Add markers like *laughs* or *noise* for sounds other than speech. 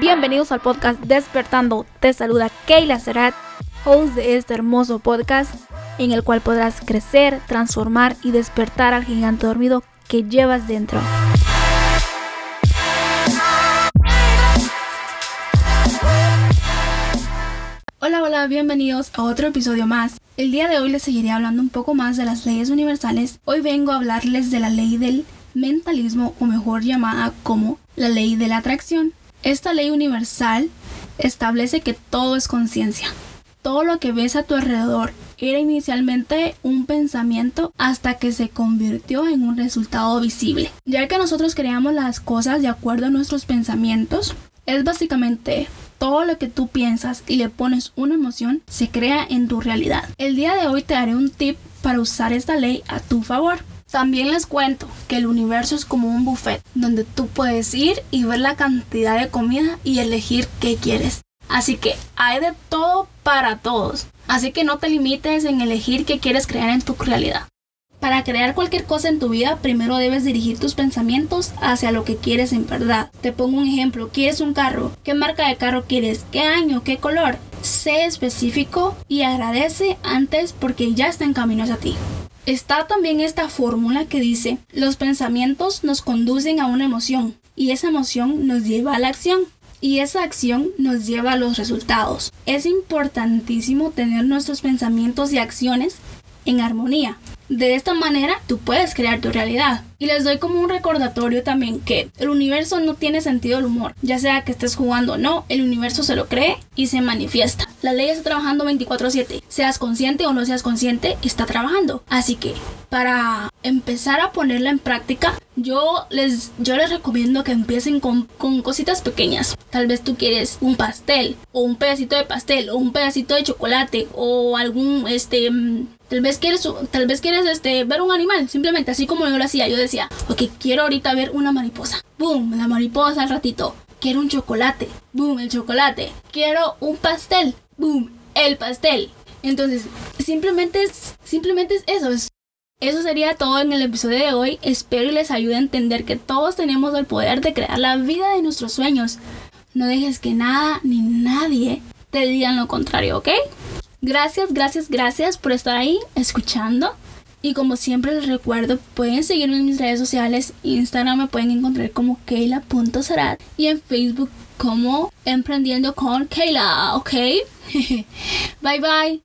Bienvenidos al podcast Despertando. Te saluda Keila Serat, host de este hermoso podcast en el cual podrás crecer, transformar y despertar al gigante dormido que llevas dentro. Hola, hola, bienvenidos a otro episodio más. El día de hoy les seguiré hablando un poco más de las leyes universales. Hoy vengo a hablarles de la ley del mentalismo o mejor llamada como la ley de la atracción. Esta ley universal establece que todo es conciencia. Todo lo que ves a tu alrededor era inicialmente un pensamiento hasta que se convirtió en un resultado visible. Ya que nosotros creamos las cosas de acuerdo a nuestros pensamientos, es básicamente todo lo que tú piensas y le pones una emoción se crea en tu realidad. El día de hoy te daré un tip para usar esta ley a tu favor. También les cuento que el universo es como un buffet donde tú puedes ir y ver la cantidad de comida y elegir qué quieres. Así que hay de todo para todos. Así que no te limites en elegir qué quieres crear en tu realidad. Para crear cualquier cosa en tu vida, primero debes dirigir tus pensamientos hacia lo que quieres en verdad. Te pongo un ejemplo, ¿quieres un carro? ¿Qué marca de carro quieres? ¿Qué año? ¿Qué color? Sé específico y agradece antes porque ya está en camino hacia ti. Está también esta fórmula que dice, los pensamientos nos conducen a una emoción y esa emoción nos lleva a la acción y esa acción nos lleva a los resultados. Es importantísimo tener nuestros pensamientos y acciones en armonía. De esta manera tú puedes crear tu realidad. Y les doy como un recordatorio también que el universo no tiene sentido del humor. Ya sea que estés jugando o no, el universo se lo cree y se manifiesta. La ley está trabajando 24/7. Seas consciente o no seas consciente, está trabajando. Así que para empezar a ponerla en práctica, yo les, yo les recomiendo que empiecen con, con cositas pequeñas. Tal vez tú quieres un pastel o un pedacito de pastel o un pedacito de chocolate o algún este Tal vez quieres, tal vez quieres este, ver un animal, simplemente así como yo lo hacía. Yo decía, ok, quiero ahorita ver una mariposa. Boom, la mariposa al ratito. Quiero un chocolate. Boom, el chocolate. Quiero un pastel. Boom, el pastel. Entonces, simplemente es, simplemente es eso. eso sería todo en el episodio de hoy. Espero y les ayude a entender que todos tenemos el poder de crear la vida de nuestros sueños. No dejes que nada ni nadie te digan lo contrario, ¿ok? Gracias, gracias, gracias por estar ahí escuchando. Y como siempre les recuerdo, pueden seguirme en mis redes sociales. Instagram me pueden encontrar como Keila.sarat y en Facebook como Emprendiendo con Keila, ¿ok? *laughs* bye bye.